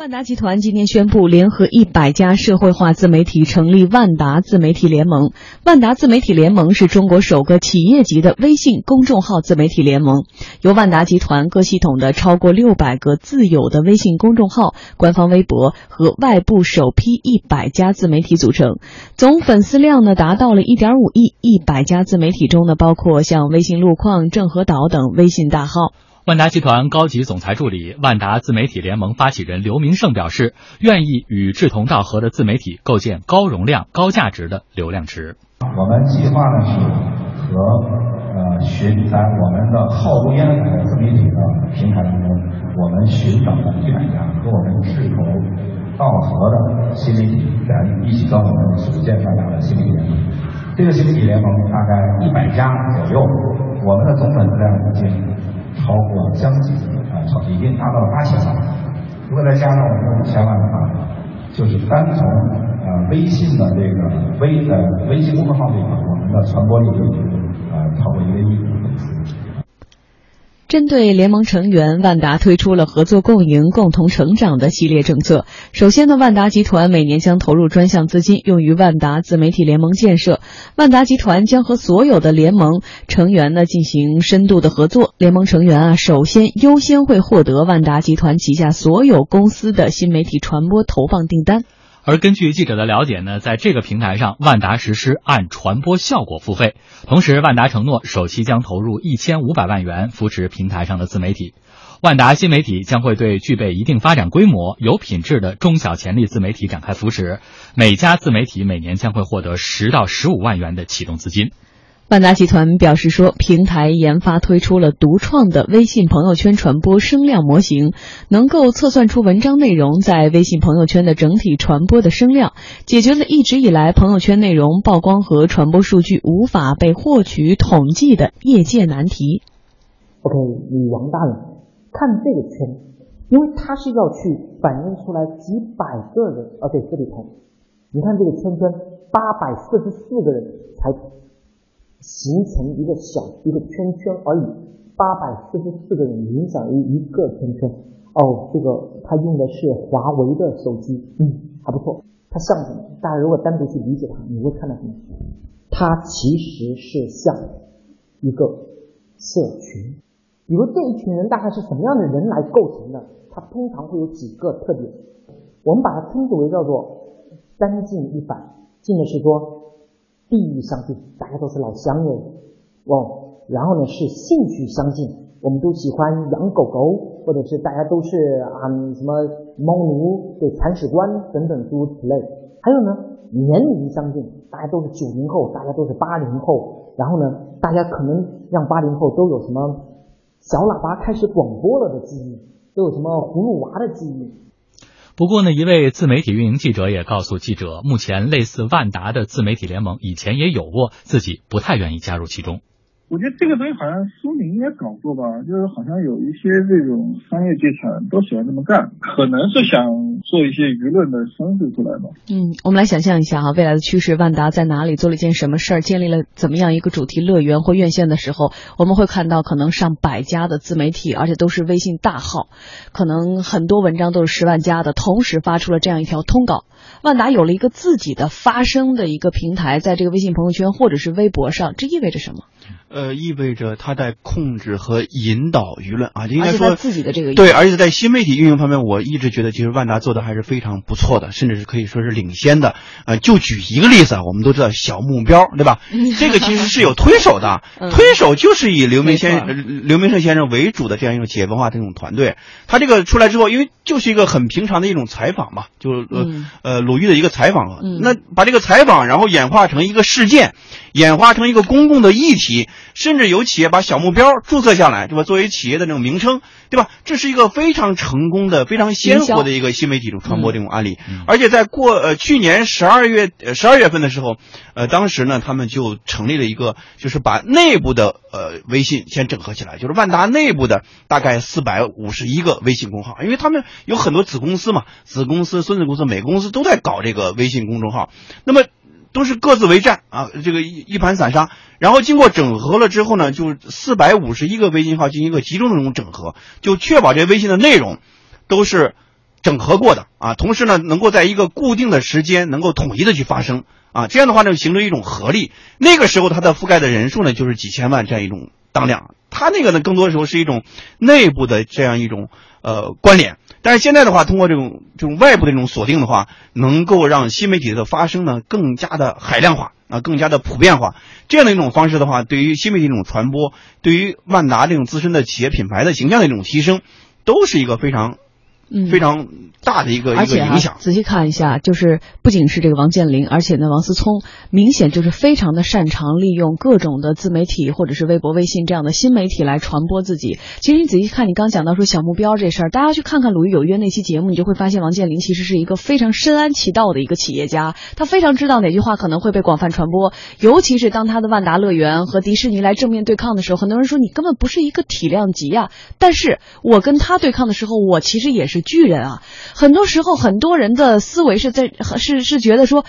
万达集团今天宣布，联合一百家社会化自媒体成立万达自媒体联盟。万达自媒体联盟是中国首个企业级的微信公众号自媒体联盟，由万达集团各系统的超过六百个自有的微信公众号、官方微博和外部首批一百家自媒体组成，总粉丝量呢达到了一点五亿。一百家自媒体中呢，包括像微信路况、正和岛等微信大号。万达集团高级总裁助理、万达自媒体联盟发起人刘明胜表示，愿意与志同道合的自媒体构建高容量、高价值的流量池。我们计划呢是和呃寻在我们的浩如烟海的自媒体的平台当中，我们寻找一百家和我们志同道合的新媒体人一起跟我们组建万达的新媒体联盟。这个新媒体联盟大概一百家左右，我们的总粉丝量已经。超过将近啊，超已经达到了八千万。如果再加上我们五千万的话，就是单从呃微信的这个微呃微信公众号这块，我们的传播力就啊超过一个亿。针对联盟成员，万达推出了合作共赢、共同成长的系列政策。首先呢，万达集团每年将投入专项资金用于万达自媒体联盟建设。万达集团将和所有的联盟成员呢进行深度的合作。联盟成员啊，首先优先会获得万达集团旗下所有公司的新媒体传播投放订单。而根据记者的了解呢，在这个平台上，万达实施按传播效果付费，同时万达承诺首期将投入一千五百万元扶持平台上的自媒体。万达新媒体将会对具备一定发展规模、有品质的中小潜力自媒体展开扶持，每家自媒体每年将会获得十到十五万元的启动资金。万达集团表示说，平台研发推出了独创的微信朋友圈传播声量模型，能够测算出文章内容在微信朋友圈的整体传播的声量，解决了一直以来朋友圈内容曝光和传播数据无法被获取统计的业界难题。OK，你王大人看这个圈，因为它是要去反映出来几百个人啊对这里头，你看这个圈圈，八百四十四个人才。形成一个小一个圈圈而已，八百四十四个人影响于一个圈圈。哦，这个他用的是华为的手机，嗯，还不错。它像什么？大家如果单独去理解它，你会看到什么？它其实是像一个社群。比如这一群人大概是什么样的人来构成的？它通常会有几个特点，我们把它称之为叫做三进一反。进的是说。地域相近，大家都是老乡人哦。然后呢，是兴趣相近，我们都喜欢养狗狗，或者是大家都是啊什么猫奴对铲屎官等等诸如此类。还有呢，年龄相近，大家都是九零后，大家都是八零后。然后呢，大家可能让八零后都有什么小喇叭开始广播了的记忆，都有什么葫芦娃的记忆。不过呢，一位自媒体运营记者也告诉记者，目前类似万达的自媒体联盟以前也有过，自己不太愿意加入其中。我觉得这个东西好像苏宁也搞过吧，就是好像有一些这种商业阶层都喜欢这么干，可能是想做一些舆论的声势出来吧。嗯，我们来想象一下哈，未来的趋势，万达在哪里做了一件什么事儿，建立了怎么样一个主题乐园或院线的时候，我们会看到可能上百家的自媒体，而且都是微信大号，可能很多文章都是十万加的，同时发出了这样一条通稿。万达有了一个自己的发声的一个平台，在这个微信朋友圈或者是微博上，这意味着什么？呃，意味着他在控制和引导舆论啊，应该说自己的这个对，而且在新媒体运营方面，我一直觉得其实万达做的还是非常不错的，甚至是可以说是领先的。呃，就举一个例子啊，我们都知道小目标，对吧？这个其实是有推手的，推手就是以刘明先刘明胜先生为主的这样一种企业文化这种团队。他这个出来之后，因为就是一个很平常的一种采访嘛，就呃呃鲁豫的一个采访，那把这个采访然后演化成一个事件，演化成一个公共的议题。甚至有企业把小目标注册下来，对吧？作为企业的这种名称，对吧？这是一个非常成功的、非常鲜活的一个新媒体的传播这种案例。而且在过呃去年十二月十二月份的时候，呃，当时呢，他们就成立了一个，就是把内部的呃微信先整合起来，就是万达内部的大概四百五十一个微信公号，因为他们有很多子公司嘛，子公司、孙子公司，每个公司都在搞这个微信公众号。那么。都是各自为战啊，这个一一盘散沙。然后经过整合了之后呢，就四百五十一个微信号进行一个集中的这种整合，就确保这微信的内容都是整合过的啊，同时呢，能够在一个固定的时间能够统一的去发生啊，这样的话呢，形成一种合力。那个时候它的覆盖的人数呢，就是几千万这样一种当量。它那个呢，更多的时候是一种内部的这样一种呃关联。但是现在的话，通过这种这种外部的这种锁定的话，能够让新媒体的发生呢更加的海量化啊，更加的普遍化。这样的一种方式的话，对于新媒体这种传播，对于万达这种自身的企业品牌的形象的一种提升，都是一个非常。嗯，非常大的一个一个影响。仔细看一下，就是不仅是这个王健林，而且呢，王思聪明显就是非常的擅长利用各种的自媒体或者是微博、微信这样的新媒体来传播自己。其实你仔细看，你刚讲到说小目标这事儿，大家去看看《鲁豫有约》那期节目，你就会发现王健林其实是一个非常深谙其道的一个企业家，他非常知道哪句话可能会被广泛传播。尤其是当他的万达乐园和迪士尼来正面对抗的时候，很多人说你根本不是一个体量级啊。但是我跟他对抗的时候，我其实也是。巨人啊，很多时候很多人的思维是在是是觉得说，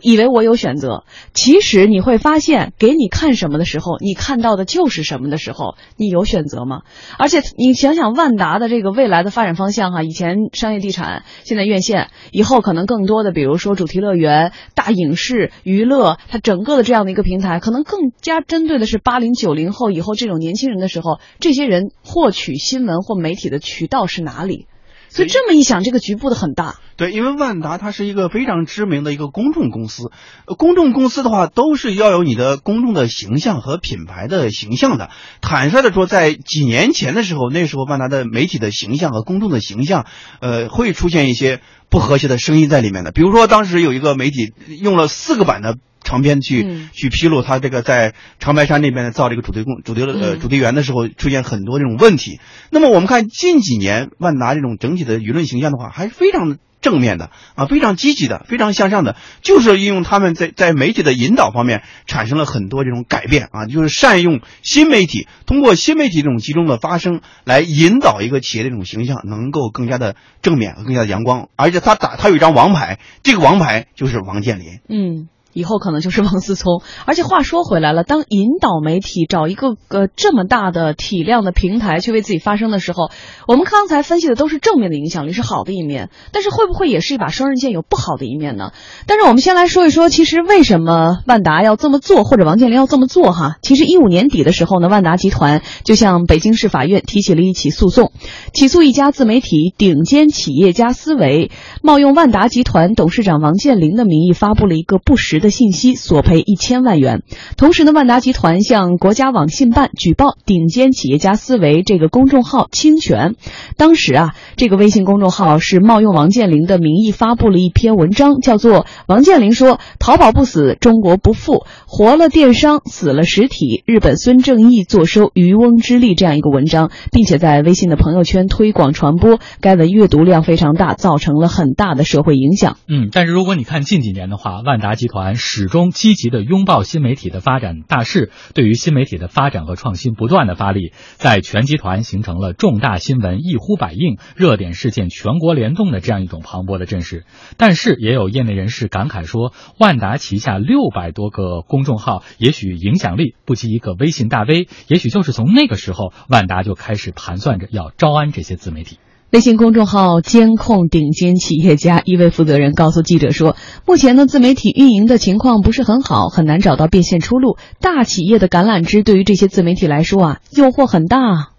以为我有选择。其实你会发现，给你看什么的时候，你看到的就是什么的时候，你有选择吗？而且你想想万达的这个未来的发展方向哈，以前商业地产，现在院线，以后可能更多的，比如说主题乐园、大影视、娱乐，它整个的这样的一个平台，可能更加针对的是八零九零后以后这种年轻人的时候，这些人获取新闻或媒体的渠道是哪里？所以这么一想，这个局部的很大。对，因为万达它是一个非常知名的一个公众公司，公众公司的话都是要有你的公众的形象和品牌的形象的。坦率的说，在几年前的时候，那时候万达的媒体的形象和公众的形象，呃，会出现一些不和谐的声音在里面的。比如说，当时有一个媒体用了四个版的。长篇去去披露他这个在长白山那边造这个主题公主题呃主题园的时候出现很多这种问题。那么我们看近几年万达这种整体的舆论形象的话，还是非常正面的啊，非常积极的，非常向上的，就是运用他们在在媒体的引导方面产生了很多这种改变啊，就是善用新媒体，通过新媒体这种集中的发声来引导一个企业的这种形象能够更加的正面更加的阳光，而且他打他有一张王牌，这个王牌就是王健林。嗯。以后可能就是王思聪，而且话说回来了，当引导媒体找一个呃这么大的体量的平台去为自己发声的时候，我们刚才分析的都是正面的影响力，是好的一面，但是会不会也是一把双刃剑，有不好的一面呢？但是我们先来说一说，其实为什么万达要这么做，或者王健林要这么做哈？其实一五年底的时候呢，万达集团就向北京市法院提起了一起诉讼，起诉一家自媒体顶尖企业家思维冒用万达集团董事长王健林的名义发布了一个不实。的信息索赔一千万元，同时呢，万达集团向国家网信办举报顶尖企业家思维这个公众号侵权。当时啊，这个微信公众号是冒用王健林的名义发布了一篇文章，叫做《王健林说淘宝不死，中国不富，活了电商，死了实体，日本孙正义坐收渔翁之利》这样一个文章，并且在微信的朋友圈推广传播。该文阅读量非常大，造成了很大的社会影响。嗯，但是如果你看近几年的话，万达集团。始终积极的拥抱新媒体的发展大势，对于新媒体的发展和创新不断的发力，在全集团形成了重大新闻一呼百应、热点事件全国联动的这样一种磅礴的阵势。但是，也有业内人士感慨说，万达旗下六百多个公众号，也许影响力不及一个微信大 V，也许就是从那个时候，万达就开始盘算着要招安这些自媒体。微信公众号监控顶尖企业家一位负责人告诉记者说：“目前呢，自媒体运营的情况不是很好，很难找到变现出路。大企业的橄榄枝对于这些自媒体来说啊，诱惑很大。”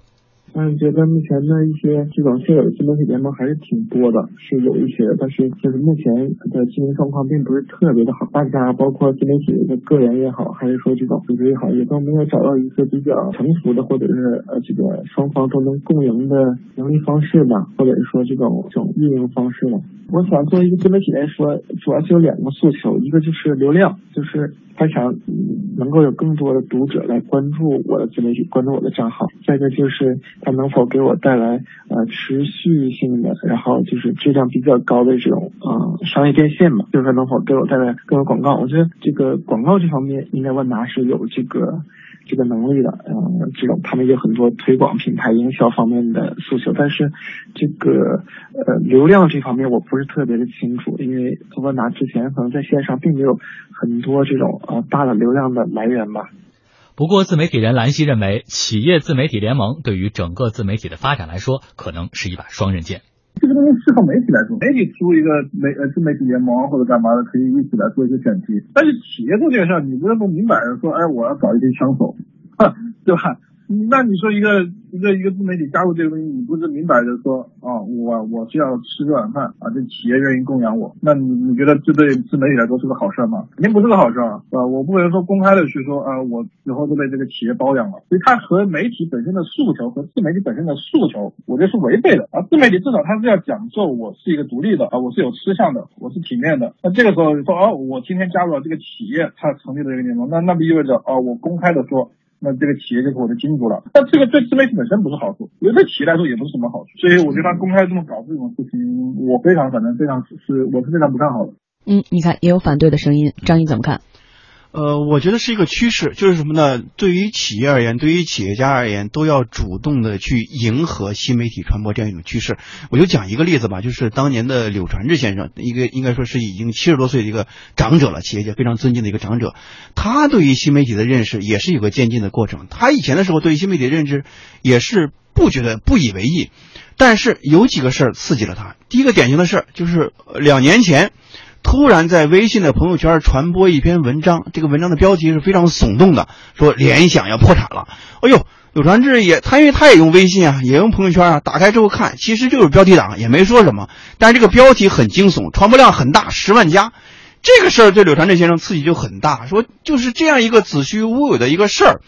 嗯，觉得目前的一些这种现有的自媒体联盟还是挺多的，是有一些，但是就是目前的经营状况并不是特别的好。大家包括自媒体的个人也好，还是说这种组织也好，也都没有找到一个比较成熟的，或者是呃这个双方都能共赢的盈利方式吧，或者是说这种这种运营方式吧。我想作为一个自媒体来说，主要是有两个诉求，一个就是流量，就是他想能够有更多的读者来关注我的自媒体，关注我的账号；再一个就是。他能否给我带来呃持续性的，然后就是质量比较高的这种呃商业变现嘛？就是说能否给我带来更多广告？我觉得这个广告这方面应该万达是有这个这个能力的。嗯，这种他们有很多推广品牌营销方面的诉求，但是这个呃流量这方面我不是特别的清楚，因为万达之前可能在线上并没有很多这种呃大的流量的来源吧。不过，自媒体人兰溪认为，企业自媒体联盟对于整个自媒体的发展来说，可能是一把双刃剑。这个东西适合媒体来做，媒体出一个媒呃自媒体联盟或者干嘛的，可以一起来做一个选题。但是企业做这件事，你不能不明摆着说，哎，我要搞一堆枪手，对吧？那你说一个一个一个自媒体加入这个东西，你不是明摆着说啊，我我是要吃这碗饭啊，这企业愿意供养我，那你你觉得这对自媒体来说是个好事吗？肯定不是个好事啊，啊，我不能说公开的去说啊，我以后都被这个企业包养了，所以它和媒体本身的诉求和自媒体本身的诉求，我觉得是违背的啊。自媒体至少它是要讲究我是一个独立的啊，我是有吃相的，我是体面的。那这个时候说哦，我今天加入了这个企业，它成立的这个联盟，那那不意味着啊，我公开的说。那这个企业就是我的金主了，那这个对自媒体本身不是好处，也对企业来说也不是什么好处，所以我觉得他公开这么搞这种事情，我非常反正非常是我是非常不看好的。嗯，你看也有反对的声音，张毅怎么看？呃，我觉得是一个趋势，就是什么呢？对于企业而言，对于企业家而言，都要主动的去迎合新媒体传播这样一种趋势。我就讲一个例子吧，就是当年的柳传志先生，一个应该说是已经七十多岁的一个长者了，企业界非常尊敬的一个长者，他对于新媒体的认识也是有个渐进的过程。他以前的时候对于新媒体的认知也是不觉得不以为意，但是有几个事儿刺激了他。第一个典型的事儿就是两年前。突然在微信的朋友圈传播一篇文章，这个文章的标题是非常耸动的，说联想要破产了。哎呦，柳传志也他因为他也用微信啊，也用朋友圈啊，打开之后看，其实就是标题党，也没说什么，但是这个标题很惊悚，传播量很大，十万加。这个事儿对柳传志先生刺激就很大，说就是这样一个子虚乌有的一个事儿。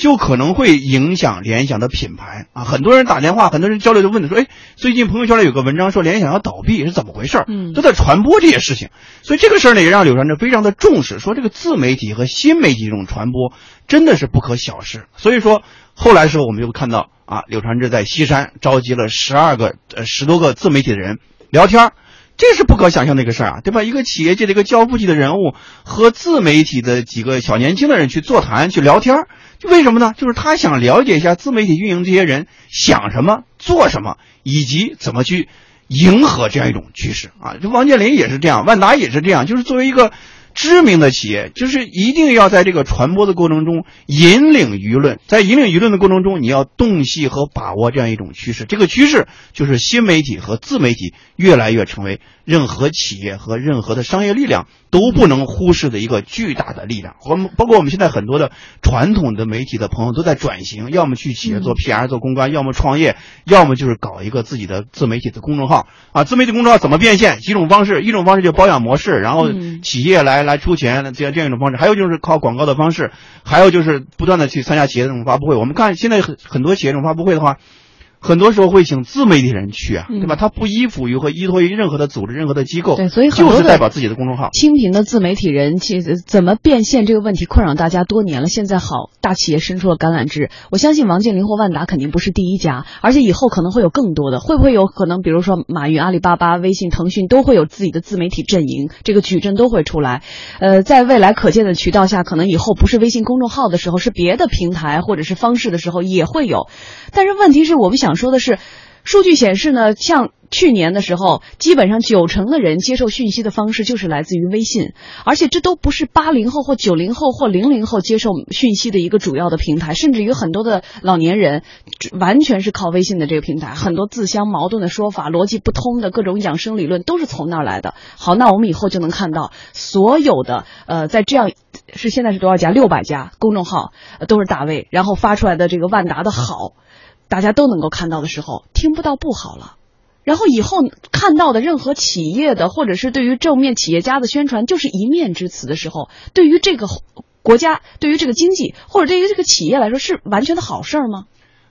就可能会影响联想的品牌啊！很多人打电话，很多人交流就问说：“哎，最近朋友圈里有个文章说联想要倒闭，是怎么回事？”嗯，都在传播这些事情，所以这个事儿呢也让柳传志非常的重视，说这个自媒体和新媒体这种传播真的是不可小视。所以说后来时候我们就看到啊，柳传志在西山召集了十二个呃十多个自媒体的人聊天。这是不可想象的一个事儿啊，对吧？一个企业界的一个教父级的人物和自媒体的几个小年轻的人去座谈、去聊天，就为什么呢？就是他想了解一下自媒体运营这些人想什么、做什么，以及怎么去迎合这样一种趋势啊。就王健林也是这样，万达也是这样，就是作为一个。知名的企业就是一定要在这个传播的过程中引领舆论，在引领舆论的过程中，你要洞悉和把握这样一种趋势。这个趋势就是新媒体和自媒体越来越成为任何企业和任何的商业力量都不能忽视的一个巨大的力量。我们包括我们现在很多的传统的媒体的朋友都在转型，要么去企业做 PR 做公关，要么创业，要么就是搞一个自己的自媒体的公众号啊。自媒体公众号怎么变现？几种方式，一种方式就包养模式，然后企业来。来出钱这样这样一种方式，还有就是靠广告的方式，还有就是不断的去参加企业这种发布会。我们看现在很很多企业这种发布会的话。很多时候会请自媒体人去啊，对吧？他不依附于和依托于任何的组织、任何的机构，对，所以就是代表自己的公众号。清贫的自媒体人其实怎么变现这个问题困扰大家多年了。现在好，大企业伸出了橄榄枝。我相信王健林或万达肯定不是第一家，而且以后可能会有更多的。会不会有可能，比如说马云、阿里巴巴、微信、腾讯都会有自己的自媒体阵营，这个矩阵都会出来。呃，在未来可见的渠道下，可能以后不是微信公众号的时候，是别的平台或者是方式的时候也会有。但是问题是我们想说的是。数据显示呢，像去年的时候，基本上九成的人接受讯息的方式就是来自于微信，而且这都不是八零后或九零后或零零后接受讯息的一个主要的平台，甚至于很多的老年人完全是靠微信的这个平台，很多自相矛盾的说法、逻辑不通的各种养生理论都是从那儿来的。好，那我们以后就能看到所有的呃，在这样是现在是多少家？六百家公众号都是大 V，然后发出来的这个万达的好。大家都能够看到的时候，听不到不好了。然后以后看到的任何企业的，或者是对于正面企业家的宣传，就是一面之词的时候，对于这个国家、对于这个经济，或者对于这个企业来说，是完全的好事儿吗？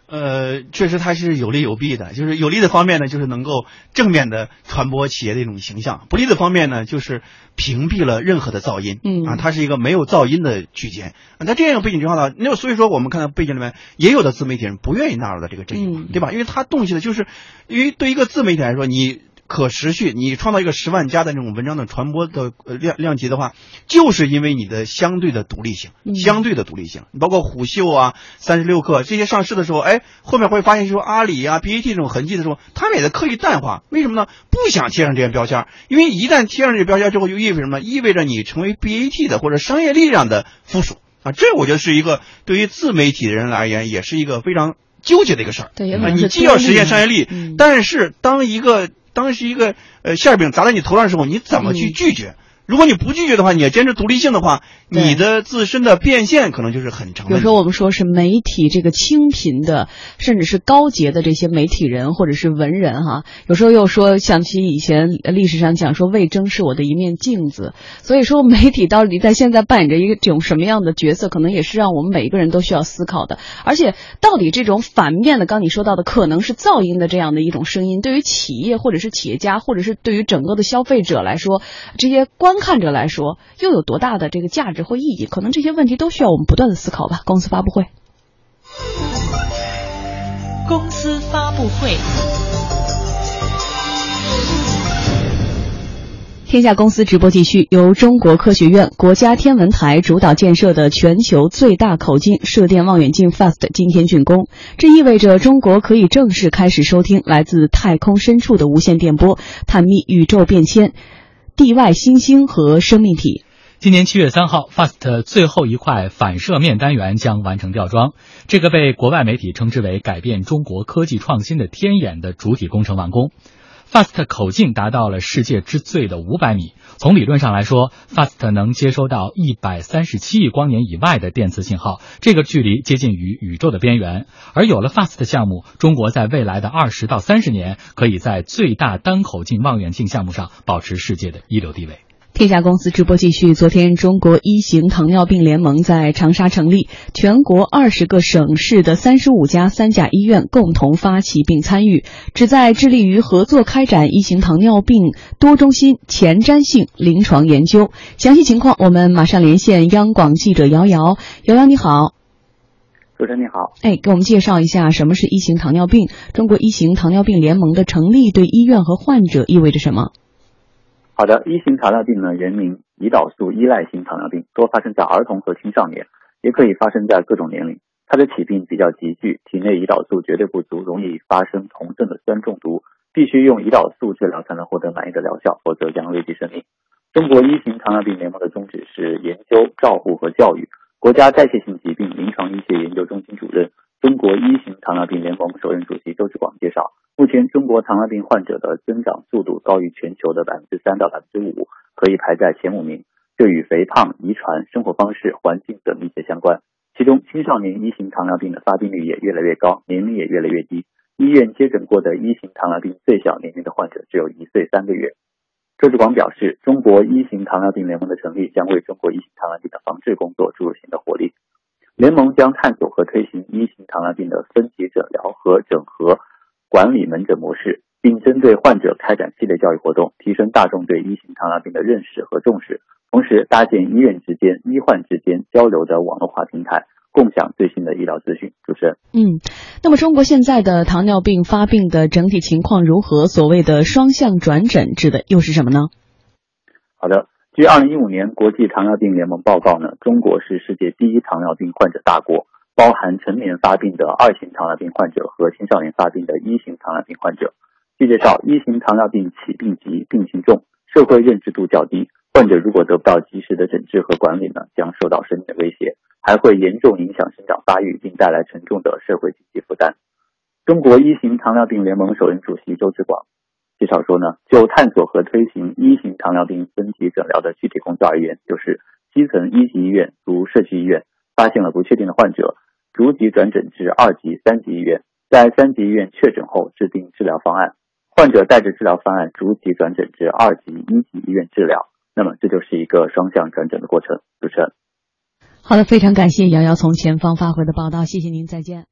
呃，确实它是有利有弊的。就是有利的方面呢，就是能够正面的传播企业的一种形象；不利的方面呢，就是屏蔽了任何的噪音。嗯啊，它是一个没有噪音的区间。在这样一个背景之下呢，那所以说我们看到背景里面也有的自媒体人不愿意纳入到这个阵营，对吧？因为他动起来就是，因为对一个自媒体来说，你。可持续，你创造一个十万加的那种文章的传播的量量级的话，就是因为你的相对的独立性，相对的独立性。你包括虎嗅啊、三十六氪这些上市的时候，哎，后面会发现说阿里啊、BAT 这种痕迹的时候，他们也在刻意淡化。为什么呢？不想贴上这些标签，因为一旦贴上这些标签之后，就意味着什么？意味着你成为 BAT 的或者商业力量的附属啊。这我觉得是一个对于自媒体的人而言，也是一个非常纠结的一个事儿。对，你既要实现商业利，但是当一个当时一个呃馅饼砸在你头上的时候，你怎么去拒绝？如果你不拒绝的话，你要坚持独立性的话，你的自身的变现可能就是很长。有时候，我们说是媒体这个清贫的，甚至是高洁的这些媒体人或者是文人哈，有时候又说想起以前历史上讲说魏征是我的一面镜子，所以说媒体到底在现在扮演着一个这种什么样的角色，可能也是让我们每一个人都需要思考的。而且，到底这种反面的，刚你说到的可能是噪音的这样的一种声音，对于企业或者是企业家，或者是对于整个的消费者来说，这些观。看者来说，又有多大的这个价值或意义？可能这些问题都需要我们不断的思考吧。公司发布会，公司发布会。天下公司直播继续，由中国科学院、国家天文台主导建设的全球最大口径射电望远镜 FAST 今天竣工，这意味着中国可以正式开始收听来自太空深处的无线电波，探秘宇宙变迁。地外新星和生命体。今年七月三号，FAST 最后一块反射面单元将完成吊装。这个被国外媒体称之为改变中国科技创新的天眼的主体工程完工。FAST 口径达到了世界之最的五百米。从理论上来说，FAST 能接收到一百三十七亿光年以外的电磁信号，这个距离接近于宇宙的边缘。而有了 FAST 项目，中国在未来的二十到三十年，可以在最大单口径望远镜项目上保持世界的一流地位。天下公司直播继续。昨天，中国一型糖尿病联盟在长沙成立，全国二十个省市的三十五家三甲医院共同发起并参与，旨在致力于合作开展一型糖尿病多中心前瞻性临床研究。详细情况，我们马上连线央广记者姚瑶。瑶瑶，你好。主持人你好。哎，给我们介绍一下什么是一型糖尿病？中国一型糖尿病联盟的成立对医院和患者意味着什么？好的，一型糖尿病呢，原名胰岛素依赖性糖尿病，多发生在儿童和青少年，也可以发生在各种年龄。它的起病比较急剧，体内胰岛素绝对不足，容易发生酮症的酸中毒，必须用胰岛素治疗才能获得满意的疗效，否则将危及生命。中国一型糖尿病联盟的宗旨是研究、照护和教育。国家代谢性疾病临床医学研究中心主任、中国一型糖尿病联盟首任主席周志广介绍。目前，中国糖尿病患者的增长速度高于全球的百分之三到百分之五，可以排在前五名。这与肥胖、遗传、生活方式、环境等密切相关。其中，青少年一型糖尿病的发病率也越来越高，年龄也越来越低。医院接诊过的一型糖尿病最小年龄的患者只有一岁三个月。周志广表示，中国一型糖尿病联盟的成立将为中国一型糖尿病的防治工作注入新的活力。联盟将探索和推行一型糖尿病的分级诊疗和整合。管理门诊模式，并针对患者开展系列教育活动，提升大众对一型糖尿病的认识和重视。同时，搭建医院之间、医患之间交流的网络化平台，共享最新的医疗资讯。嗯，那么中国现在的糖尿病发病的整体情况如何？所谓的双向转诊指的又是什么呢？好的，据二零一五年国际糖尿病联盟报告呢，中国是世界第一糖尿病患者大国。包含成年发病的二型糖尿病患者和青少年发病的一型糖尿病患者。据介绍，一型糖尿病起病急、病情重，社会认知度较低，患者如果得不到及时的诊治和管理呢，将受到生命的威胁，还会严重影响生长发育，并带来沉重的社会经济负担。中国一型糖尿病联盟首任主席周志广介绍说呢，就探索和推行一型糖尿病分级诊疗的具体工作而言，就是基层一级医院如社区医院发现了不确定的患者。逐级转诊至二级、三级医院，在三级医院确诊后制定治疗方案，患者带着治疗方案逐级转诊至二级、一级医院治疗。那么这就是一个双向转诊的过程。主持人，好的，非常感谢瑶瑶从前方发回的报道，谢谢您，再见。